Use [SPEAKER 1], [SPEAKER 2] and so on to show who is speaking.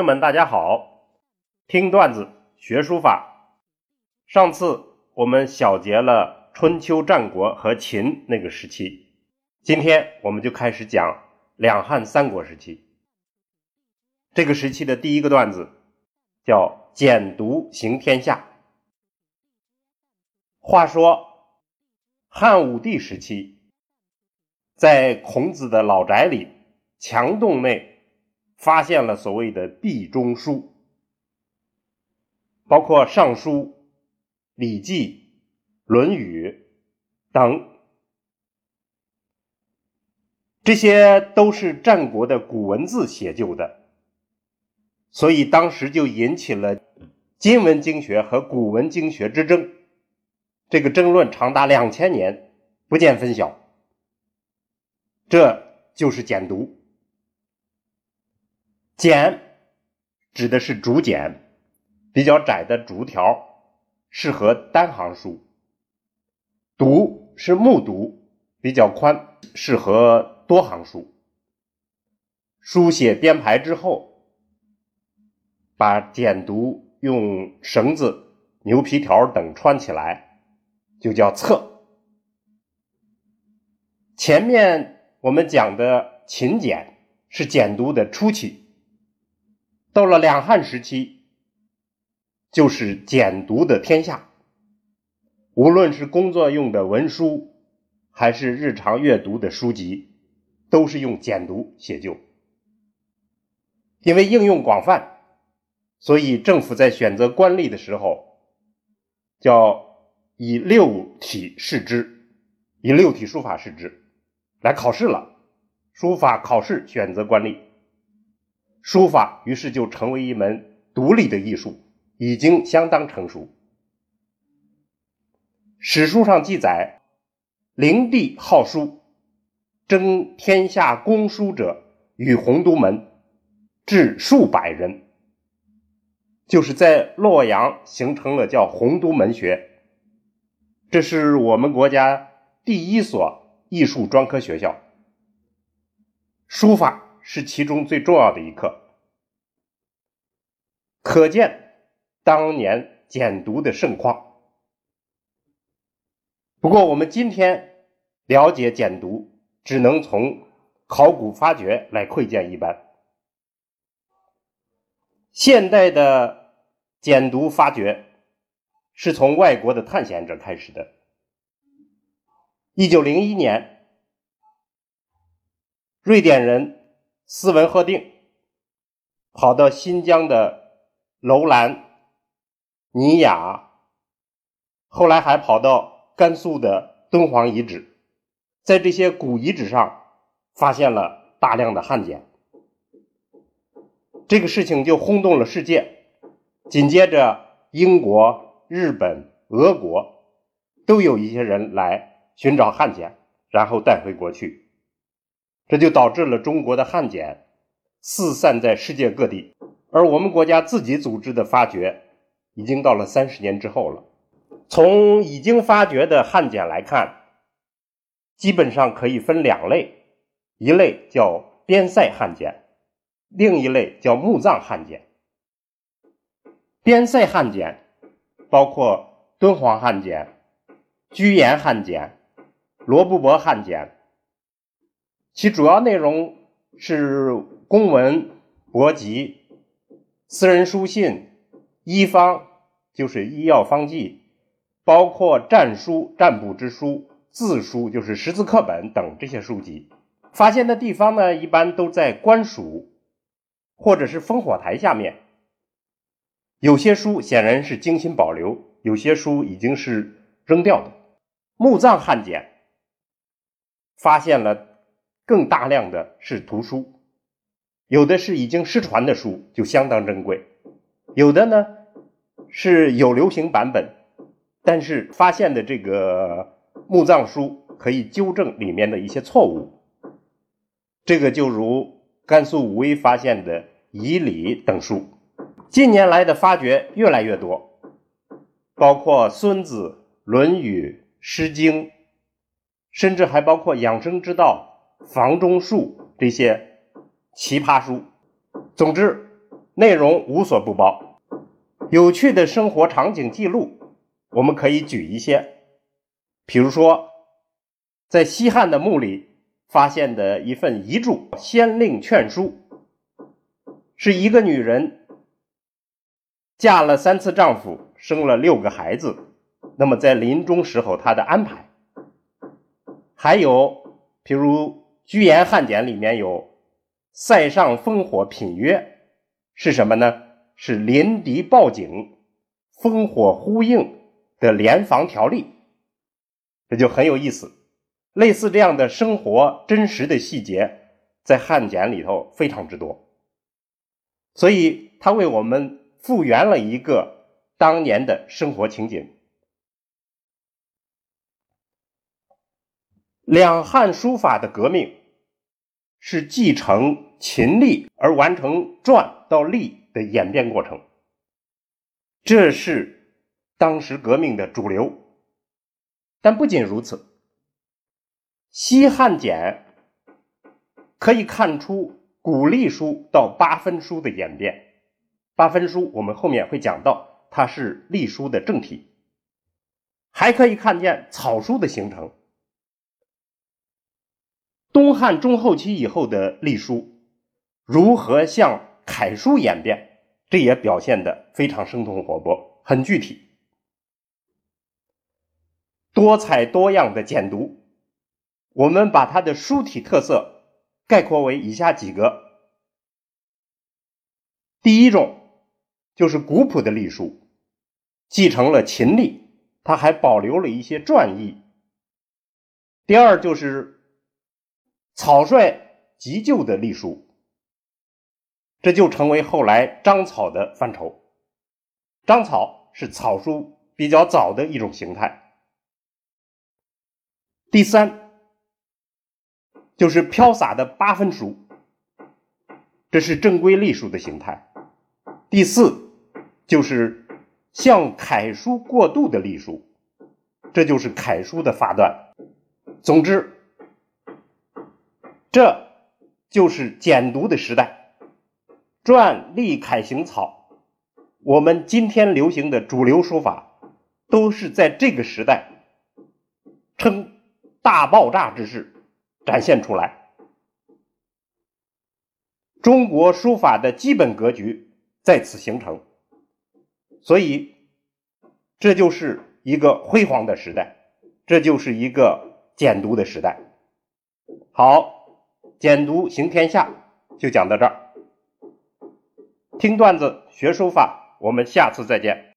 [SPEAKER 1] 朋友们，大家好！听段子学书法。上次我们小结了春秋战国和秦那个时期，今天我们就开始讲两汉三国时期。这个时期的第一个段子叫“简牍行天下”。话说汉武帝时期，在孔子的老宅里墙洞内。发现了所谓的壁中书，包括《尚书》《礼记》《论语》等，这些都是战国的古文字写就的，所以当时就引起了今文经学和古文经学之争，这个争论长达两千年，不见分晓。这就是简读。简指的是竹简，比较窄的竹条，适合单行书。读是木读，比较宽，适合多行书。书写编排之后，把简牍用绳子、牛皮条等穿起来，就叫册。前面我们讲的秦简是简牍的初期。到了两汉时期，就是简牍的天下。无论是工作用的文书，还是日常阅读的书籍，都是用简牍写就。因为应用广泛，所以政府在选择官吏的时候，叫以六体试之，以六体书法试之来考试了。书法考试选择官吏。书法于是就成为一门独立的艺术，已经相当成熟。史书上记载，灵帝好书，征天下公书者与洪都门，至数百人。就是在洛阳形成了叫洪都门学，这是我们国家第一所艺术专科学校。书法。是其中最重要的一课，可见当年简牍的盛况。不过，我们今天了解简牍，只能从考古发掘来窥见一斑。现代的简牍发掘是从外国的探险者开始的。一九零一年，瑞典人。斯文赫定跑到新疆的楼兰、尼雅，后来还跑到甘肃的敦煌遗址，在这些古遗址上发现了大量的汉简，这个事情就轰动了世界。紧接着，英国、日本、俄国都有一些人来寻找汉简，然后带回国去。这就导致了中国的汉简四散在世界各地，而我们国家自己组织的发掘已经到了三十年之后了。从已经发掘的汉简来看，基本上可以分两类：一类叫边塞汉简，另一类叫墓葬汉简。边塞汉简包括敦煌汉简、居延汉简、罗布泊汉简。其主要内容是公文、博籍、私人书信、医方就是医药方剂，包括战书、战卜之书、字书就是识字课本等这些书籍。发现的地方呢，一般都在官署或者是烽火台下面。有些书显然是精心保留，有些书已经是扔掉的。墓葬汉简发现了。更大量的是图书，有的是已经失传的书，就相当珍贵；有的呢是有流行版本，但是发现的这个墓葬书可以纠正里面的一些错误。这个就如甘肃武威发现的《仪礼》等书。近年来的发掘越来越多，包括《孙子》《论语》《诗经》，甚至还包括养生之道。房中术这些奇葩书，总之，内容无所不包。有趣的生活场景记录，我们可以举一些，比如说，在西汉的墓里发现的一份遗嘱《先令劝书》，是一个女人嫁了三次丈夫，生了六个孩子。那么在临终时候，她的安排，还有，譬如《居延汉简》里面有“塞上烽火品约”，是什么呢？是临敌报警、烽火呼应的联防条例，这就很有意思。类似这样的生活真实的细节，在汉简里头非常之多，所以它为我们复原了一个当年的生活情景。两汉书法的革命是继承秦隶而完成篆到隶的演变过程，这是当时革命的主流。但不仅如此，西汉简可以看出古隶书到八分书的演变。八分书我们后面会讲到，它是隶书的正体，还可以看见草书的形成。东汉中后期以后的隶书如何向楷书演变，这也表现的非常生动活泼，很具体。多彩多样的简读，我们把它的书体特色概括为以下几个：第一种就是古朴的隶书，继承了秦隶，它还保留了一些篆意；第二就是。草率急就的隶书，这就成为后来章草的范畴。章草是草书比较早的一种形态。第三，就是飘洒的八分书，这是正规隶书的形态。第四，就是向楷书过渡的隶书，这就是楷书的发端。总之。这就是简读的时代，篆、隶、楷、行、草，我们今天流行的主流书法，都是在这个时代称大爆炸之势展现出来。中国书法的基本格局在此形成，所以这就是一个辉煌的时代，这就是一个简读的时代。好。简读行天下就讲到这儿，听段子学书法，我们下次再见。